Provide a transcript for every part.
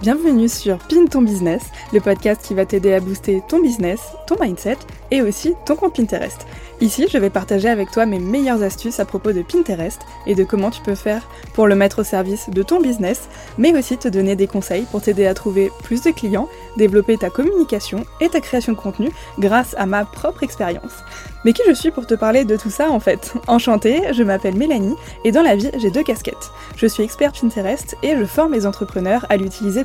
Bienvenue sur Pin ton business, le podcast qui va t'aider à booster ton business, ton mindset et aussi ton compte Pinterest. Ici, je vais partager avec toi mes meilleures astuces à propos de Pinterest et de comment tu peux faire pour le mettre au service de ton business, mais aussi te donner des conseils pour t'aider à trouver plus de clients, développer ta communication et ta création de contenu grâce à ma propre expérience. Mais qui je suis pour te parler de tout ça en fait? Enchantée, je m'appelle Mélanie et dans la vie j'ai deux casquettes. Je suis experte Pinterest et je forme les entrepreneurs à l'utiliser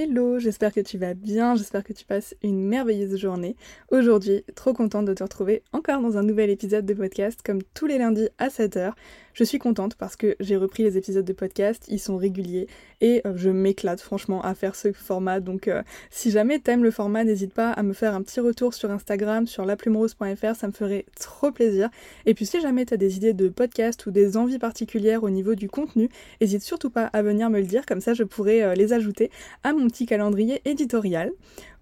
Hello, j'espère que tu vas bien, j'espère que tu passes une merveilleuse journée. Aujourd'hui, trop contente de te retrouver encore dans un nouvel épisode de podcast comme tous les lundis à 7h. Je suis contente parce que j'ai repris les épisodes de podcast, ils sont réguliers et euh, je m'éclate franchement à faire ce format. Donc euh, si jamais t'aimes le format, n'hésite pas à me faire un petit retour sur Instagram, sur laplumerose.fr, ça me ferait trop plaisir. Et puis si jamais t'as des idées de podcast ou des envies particulières au niveau du contenu, n'hésite surtout pas à venir me le dire, comme ça je pourrais euh, les ajouter à mon petit calendrier éditorial.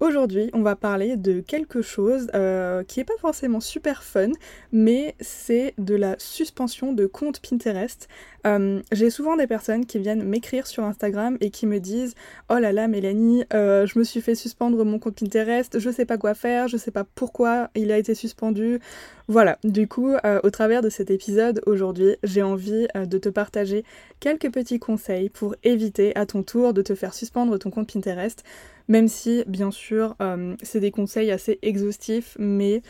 Aujourd'hui, on va parler de quelque chose euh, qui n'est pas forcément super fun, mais c'est de la suspension de compte Pinterest. Euh, j'ai souvent des personnes qui viennent m'écrire sur Instagram et qui me disent Oh là là, Mélanie, euh, je me suis fait suspendre mon compte Pinterest, je sais pas quoi faire, je sais pas pourquoi il a été suspendu. Voilà, du coup, au travers de cet épisode aujourd'hui, j'ai envie de te partager quelques petits conseils pour éviter à ton tour de te faire suspendre ton compte Pinterest même si bien sûr euh, c'est des conseils assez exhaustifs, mais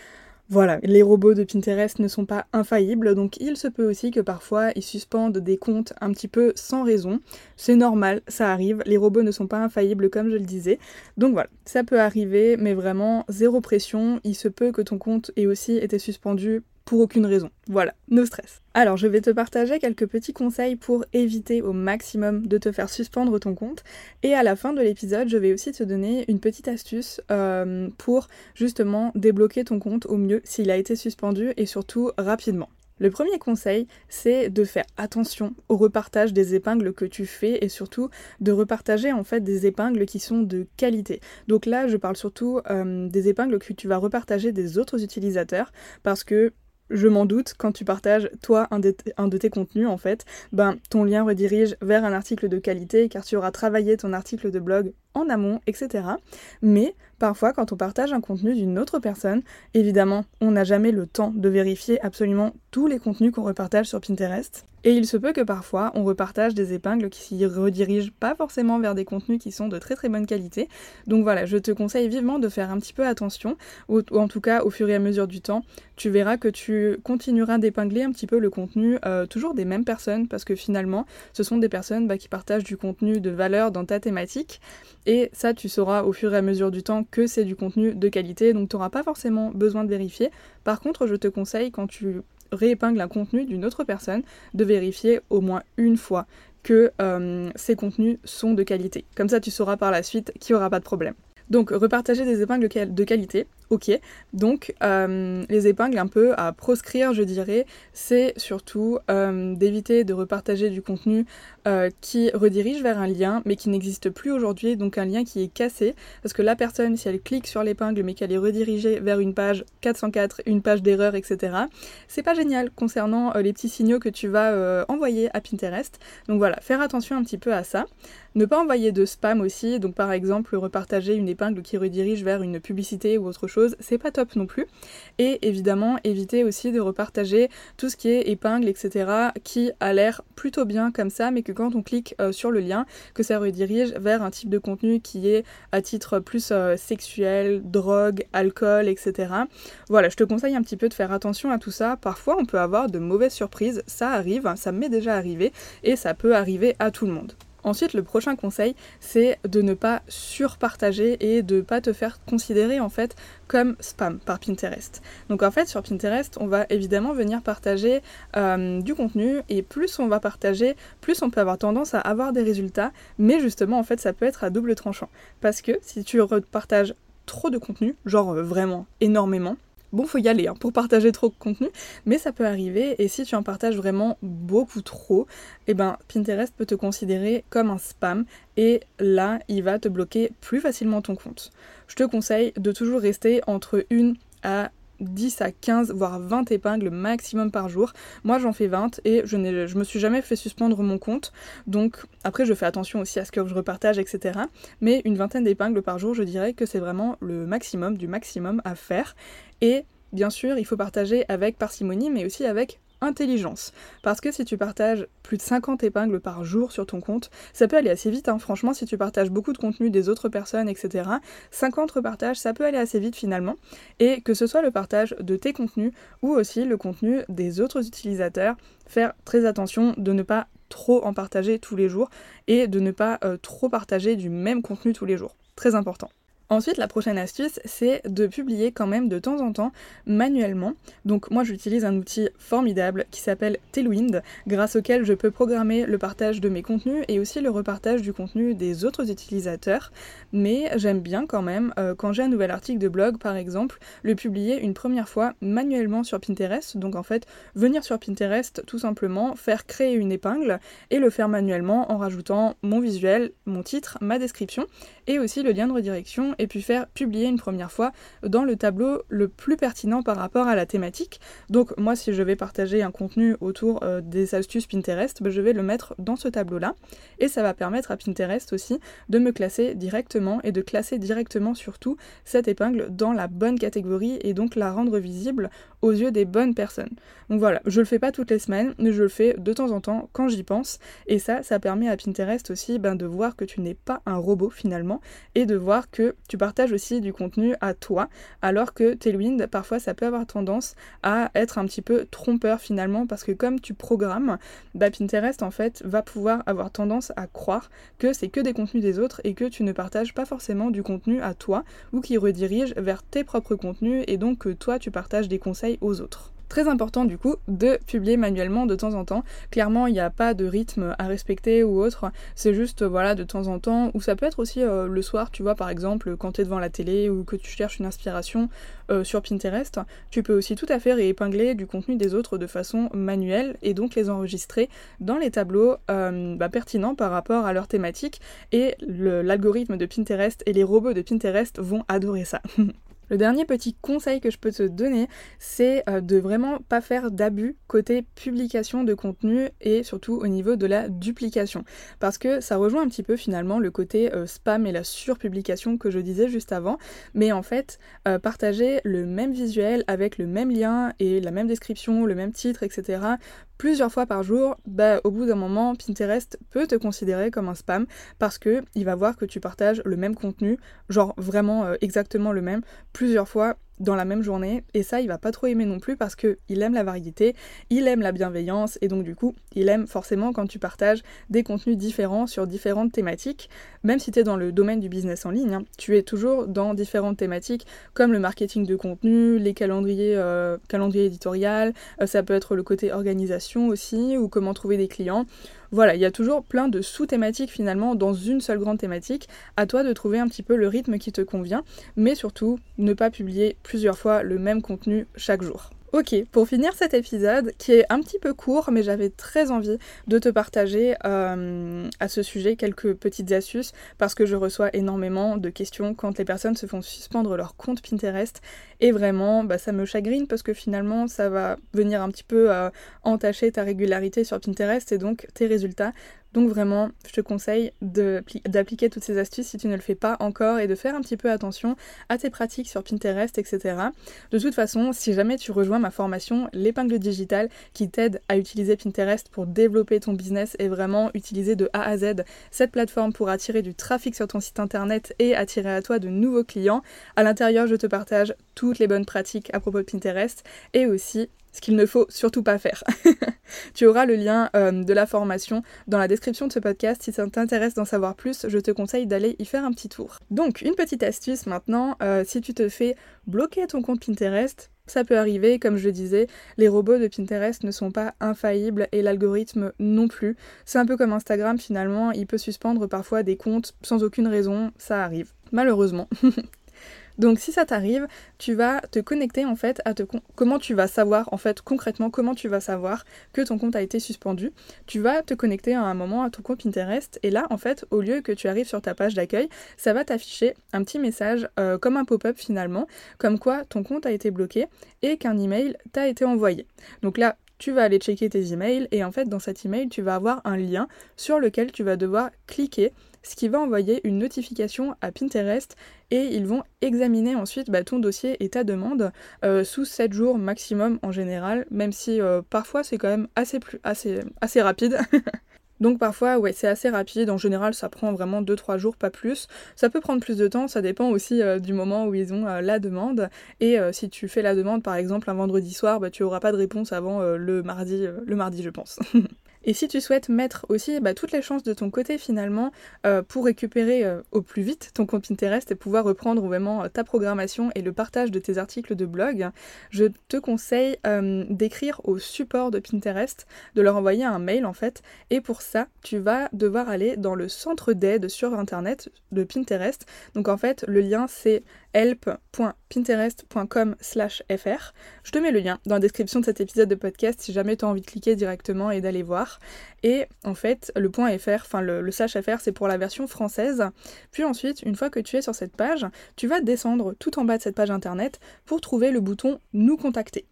voilà, les robots de Pinterest ne sont pas infaillibles, donc il se peut aussi que parfois ils suspendent des comptes un petit peu sans raison. C'est normal, ça arrive, les robots ne sont pas infaillibles comme je le disais. Donc voilà, ça peut arriver, mais vraiment zéro pression, il se peut que ton compte ait aussi été suspendu pour aucune raison. Voilà, no stress. Alors, je vais te partager quelques petits conseils pour éviter au maximum de te faire suspendre ton compte. Et à la fin de l'épisode, je vais aussi te donner une petite astuce euh, pour justement débloquer ton compte au mieux s'il a été suspendu et surtout rapidement. Le premier conseil, c'est de faire attention au repartage des épingles que tu fais et surtout de repartager en fait des épingles qui sont de qualité. Donc là, je parle surtout euh, des épingles que tu vas repartager des autres utilisateurs parce que je m'en doute, quand tu partages, toi, un de, tes contenus, en fait, ben, ton lien redirige vers un article de qualité, car tu auras travaillé ton article de blog en amont, etc. Mais parfois, quand on partage un contenu d'une autre personne, évidemment, on n'a jamais le temps de vérifier absolument tous les contenus qu'on repartage sur Pinterest. Et il se peut que parfois on repartage des épingles qui s'y redirigent pas forcément vers des contenus qui sont de très très bonne qualité. Donc voilà, je te conseille vivement de faire un petit peu attention, ou, en tout cas au fur et à mesure du temps, tu verras que tu continueras d'épingler un petit peu le contenu euh, toujours des mêmes personnes, parce que finalement ce sont des personnes bah, qui partagent du contenu de valeur dans ta thématique. Et ça, tu sauras au fur et à mesure du temps que c'est du contenu de qualité, donc tu n'auras pas forcément besoin de vérifier. Par contre, je te conseille quand tu réépingle un contenu d'une autre personne, de vérifier au moins une fois que euh, ces contenus sont de qualité. Comme ça, tu sauras par la suite qu'il n'y aura pas de problème. Donc, repartager des épingles de qualité, ok. Donc, euh, les épingles un peu à proscrire, je dirais, c'est surtout euh, d'éviter de repartager du contenu euh, qui redirige vers un lien, mais qui n'existe plus aujourd'hui, donc un lien qui est cassé, parce que la personne, si elle clique sur l'épingle, mais qu'elle est redirigée vers une page 404, une page d'erreur, etc., c'est pas génial concernant les petits signaux que tu vas envoyer à Pinterest. Donc voilà, faire attention un petit peu à ça. Ne pas envoyer de spam aussi, donc par exemple repartager une épingle qui redirige vers une publicité ou autre chose, c'est pas top non plus. Et évidemment, éviter aussi de repartager tout ce qui est épingle, etc., qui a l'air plutôt bien comme ça, mais que quand on clique euh, sur le lien, que ça redirige vers un type de contenu qui est à titre plus euh, sexuel, drogue, alcool, etc. Voilà, je te conseille un petit peu de faire attention à tout ça. Parfois, on peut avoir de mauvaises surprises, ça arrive, ça m'est déjà arrivé, et ça peut arriver à tout le monde. Ensuite, le prochain conseil, c'est de ne pas surpartager et de ne pas te faire considérer en fait comme spam par Pinterest. Donc en fait, sur Pinterest, on va évidemment venir partager euh, du contenu et plus on va partager, plus on peut avoir tendance à avoir des résultats. Mais justement, en fait, ça peut être à double tranchant parce que si tu repartages trop de contenu, genre euh, vraiment énormément, Bon, faut y aller hein, pour partager trop de contenu, mais ça peut arriver et si tu en partages vraiment beaucoup trop, eh ben Pinterest peut te considérer comme un spam et là, il va te bloquer plus facilement ton compte. Je te conseille de toujours rester entre une à 10 à 15 voire 20 épingles maximum par jour. Moi j'en fais 20 et je, ne je me suis jamais fait suspendre mon compte. Donc après je fais attention aussi à ce que je repartage, etc. Mais une vingtaine d'épingles par jour, je dirais que c'est vraiment le maximum du maximum à faire. Et bien sûr, il faut partager avec parcimonie, mais aussi avec intelligence. Parce que si tu partages plus de 50 épingles par jour sur ton compte, ça peut aller assez vite. Hein. Franchement, si tu partages beaucoup de contenu des autres personnes, etc., 50 repartages, ça peut aller assez vite finalement. Et que ce soit le partage de tes contenus ou aussi le contenu des autres utilisateurs, faire très attention de ne pas trop en partager tous les jours et de ne pas euh, trop partager du même contenu tous les jours. Très important. Ensuite, la prochaine astuce, c'est de publier quand même de temps en temps manuellement. Donc moi, j'utilise un outil formidable qui s'appelle Tailwind, grâce auquel je peux programmer le partage de mes contenus et aussi le repartage du contenu des autres utilisateurs. Mais j'aime bien quand même, euh, quand j'ai un nouvel article de blog par exemple, le publier une première fois manuellement sur Pinterest. Donc en fait, venir sur Pinterest tout simplement, faire créer une épingle et le faire manuellement en rajoutant mon visuel, mon titre, ma description et aussi le lien de redirection et puis faire publier une première fois dans le tableau le plus pertinent par rapport à la thématique. Donc moi si je vais partager un contenu autour euh, des astuces Pinterest, ben, je vais le mettre dans ce tableau-là et ça va permettre à Pinterest aussi de me classer directement et de classer directement surtout cette épingle dans la bonne catégorie et donc la rendre visible aux yeux des bonnes personnes. Donc voilà, je le fais pas toutes les semaines, mais je le fais de temps en temps quand j'y pense et ça, ça permet à Pinterest aussi ben, de voir que tu n'es pas un robot et de voir que tu partages aussi du contenu à toi, alors que Tailwind, parfois ça peut avoir tendance à être un petit peu trompeur finalement, parce que comme tu programmes, bah, Pinterest en fait va pouvoir avoir tendance à croire que c'est que des contenus des autres et que tu ne partages pas forcément du contenu à toi ou qui redirige vers tes propres contenus et donc que toi tu partages des conseils aux autres. Très important du coup de publier manuellement de temps en temps. Clairement, il n'y a pas de rythme à respecter ou autre. C'est juste voilà de temps en temps. Ou ça peut être aussi euh, le soir, tu vois, par exemple, quand tu es devant la télé ou que tu cherches une inspiration euh, sur Pinterest. Tu peux aussi tout à fait réépingler du contenu des autres de façon manuelle et donc les enregistrer dans les tableaux euh, bah, pertinents par rapport à leur thématique. Et l'algorithme de Pinterest et les robots de Pinterest vont adorer ça. Le dernier petit conseil que je peux te donner, c'est euh, de vraiment pas faire d'abus côté publication de contenu et surtout au niveau de la duplication. Parce que ça rejoint un petit peu finalement le côté euh, spam et la surpublication que je disais juste avant. Mais en fait, euh, partager le même visuel avec le même lien et la même description, le même titre, etc plusieurs fois par jour, bah, au bout d'un moment, Pinterest peut te considérer comme un spam parce que il va voir que tu partages le même contenu, genre vraiment euh, exactement le même, plusieurs fois dans la même journée. Et ça il va pas trop aimer non plus parce que il aime la variété, il aime la bienveillance et donc du coup il aime forcément quand tu partages des contenus différents sur différentes thématiques. Même si tu es dans le domaine du business en ligne, hein, tu es toujours dans différentes thématiques comme le marketing de contenu, les calendriers, euh, calendriers éditorial, euh, ça peut être le côté organisation aussi ou comment trouver des clients. Voilà, il y a toujours plein de sous-thématiques finalement dans une seule grande thématique. À toi de trouver un petit peu le rythme qui te convient, mais surtout ne pas publier plusieurs fois le même contenu chaque jour. Ok, pour finir cet épisode, qui est un petit peu court, mais j'avais très envie de te partager euh, à ce sujet quelques petites astuces, parce que je reçois énormément de questions quand les personnes se font suspendre leur compte Pinterest, et vraiment, bah, ça me chagrine, parce que finalement, ça va venir un petit peu euh, entacher ta régularité sur Pinterest, et donc tes résultats. Donc vraiment, je te conseille d'appliquer toutes ces astuces si tu ne le fais pas encore et de faire un petit peu attention à tes pratiques sur Pinterest, etc. De toute façon, si jamais tu rejoins ma formation, l'épingle digitale qui t'aide à utiliser Pinterest pour développer ton business et vraiment utiliser de A à Z cette plateforme pour attirer du trafic sur ton site internet et attirer à toi de nouveaux clients, à l'intérieur, je te partage toutes les bonnes pratiques à propos de Pinterest et aussi ce qu'il ne faut surtout pas faire. tu auras le lien euh, de la formation dans la description de ce podcast. Si ça t'intéresse d'en savoir plus, je te conseille d'aller y faire un petit tour. Donc, une petite astuce maintenant, euh, si tu te fais bloquer ton compte Pinterest, ça peut arriver, comme je disais, les robots de Pinterest ne sont pas infaillibles et l'algorithme non plus. C'est un peu comme Instagram finalement, il peut suspendre parfois des comptes sans aucune raison, ça arrive, malheureusement. Donc si ça t'arrive, tu vas te connecter en fait à te comment tu vas savoir en fait concrètement comment tu vas savoir que ton compte a été suspendu. Tu vas te connecter à un moment à ton compte Pinterest et là en fait au lieu que tu arrives sur ta page d'accueil, ça va t'afficher un petit message euh, comme un pop-up finalement, comme quoi ton compte a été bloqué et qu'un email t'a été envoyé. Donc là tu vas aller checker tes emails et en fait dans cet email tu vas avoir un lien sur lequel tu vas devoir cliquer ce qui va envoyer une notification à Pinterest et ils vont examiner ensuite bah, ton dossier et ta demande euh, sous 7 jours maximum en général, même si euh, parfois c'est quand même assez, plus, assez, assez rapide. Donc parfois, ouais, c'est assez rapide. En général, ça prend vraiment 2-3 jours, pas plus. Ça peut prendre plus de temps, ça dépend aussi euh, du moment où ils ont la demande. Et si tu fais la demande, par exemple, un vendredi soir, bah, tu n'auras pas de réponse avant le mardi, le mardi, je pense. Et si tu souhaites mettre aussi bah, toutes les chances de ton côté finalement euh, pour récupérer euh, au plus vite ton compte Pinterest et pouvoir reprendre vraiment euh, ta programmation et le partage de tes articles de blog, je te conseille d'écrire au support de Pinterest, de leur envoyer un mail en fait. Et pour ça, tu vas devoir aller dans le centre d'aide sur internet de Pinterest. Donc en fait, le lien c'est help.pinterest.com fr. Je te mets le lien dans la description de cet épisode de podcast si jamais tu as envie de cliquer directement et d'aller voir. Et en fait, le point .fr, enfin le, le fr, c'est pour la version française. Puis ensuite, une fois que tu es sur cette page, tu vas descendre tout en bas de cette page internet pour trouver le bouton Nous contacter.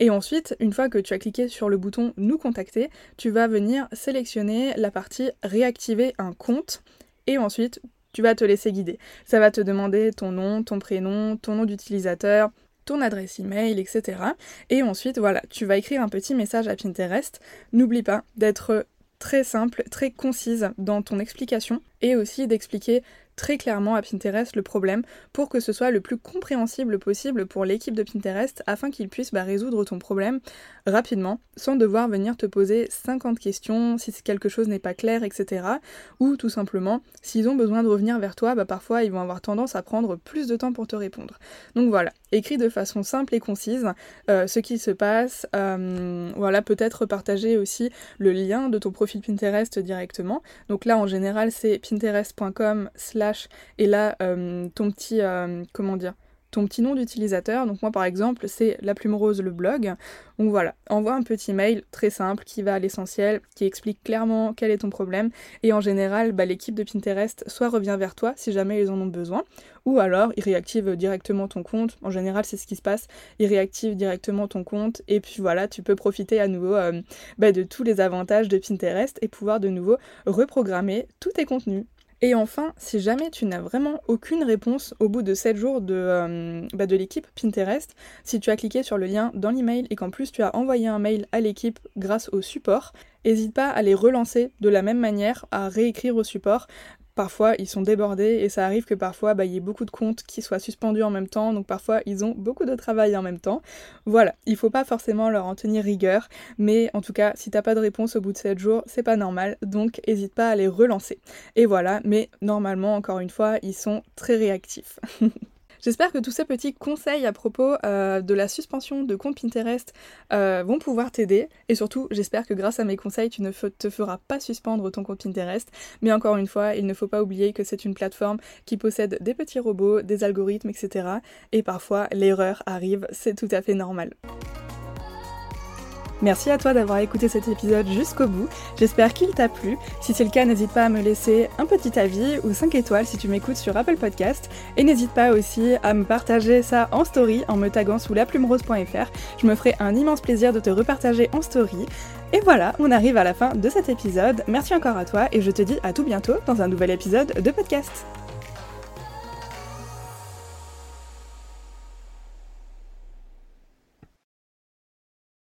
Et ensuite, une fois que tu as cliqué sur le bouton Nous contacter, tu vas venir sélectionner la partie Réactiver un compte. Et ensuite, tu vas te laisser guider. Ça va te demander ton nom, ton prénom, ton nom d'utilisateur, ton adresse email, etc. Et ensuite, voilà, tu vas écrire un petit message à Pinterest. N'oublie pas d'être très simple, très concise dans ton explication et aussi d'expliquer très clairement à Pinterest le problème pour que ce soit le plus compréhensible possible pour l'équipe de Pinterest afin qu'ils puissent bah, résoudre ton problème rapidement sans devoir venir te poser 50 questions si quelque chose n'est pas clair, etc. Ou tout simplement, s'ils ont besoin de revenir vers toi, bah, parfois ils vont avoir tendance à prendre plus de temps pour te répondre. Donc voilà, écris de façon simple et concise euh, ce qui se passe. Euh, voilà, peut-être partager aussi le lien de ton profil Pinterest directement. Donc là en général c'est pinterest.com slash et là euh, ton petit euh, comment dire ton petit nom d'utilisateur. Donc moi par exemple c'est la plume rose le blog. Donc voilà, envoie un petit mail très simple qui va à l'essentiel, qui explique clairement quel est ton problème. Et en général, bah, l'équipe de Pinterest soit revient vers toi si jamais ils en ont besoin, ou alors ils réactivent directement ton compte. En général c'est ce qui se passe, ils réactivent directement ton compte et puis voilà, tu peux profiter à nouveau euh, bah, de tous les avantages de Pinterest et pouvoir de nouveau reprogrammer tous tes contenus. Et enfin, si jamais tu n'as vraiment aucune réponse au bout de 7 jours de, euh, bah, de l'équipe Pinterest, si tu as cliqué sur le lien dans l'email et qu'en plus tu as envoyé un mail à l'équipe grâce au support, n'hésite pas à les relancer de la même manière, à réécrire au support Parfois, ils sont débordés et ça arrive que parfois, bah, il y ait beaucoup de comptes qui soient suspendus en même temps. Donc parfois, ils ont beaucoup de travail en même temps. Voilà, il faut pas forcément leur en tenir rigueur. Mais en tout cas, si t'as pas de réponse au bout de 7 jours, c'est pas normal. Donc n'hésite pas à les relancer. Et voilà, mais normalement, encore une fois, ils sont très réactifs. J'espère que tous ces petits conseils à propos euh, de la suspension de compte Pinterest euh, vont pouvoir t'aider. Et surtout, j'espère que grâce à mes conseils, tu ne te feras pas suspendre ton compte Pinterest. Mais encore une fois, il ne faut pas oublier que c'est une plateforme qui possède des petits robots, des algorithmes, etc. Et parfois, l'erreur arrive, c'est tout à fait normal. Merci à toi d'avoir écouté cet épisode jusqu'au bout. J'espère qu'il t'a plu. Si c'est le cas, n'hésite pas à me laisser un petit avis ou 5 étoiles si tu m'écoutes sur Apple Podcast. Et n'hésite pas aussi à me partager ça en story en me taguant sous laplumerose.fr. Je me ferai un immense plaisir de te repartager en story. Et voilà, on arrive à la fin de cet épisode. Merci encore à toi et je te dis à tout bientôt dans un nouvel épisode de podcast.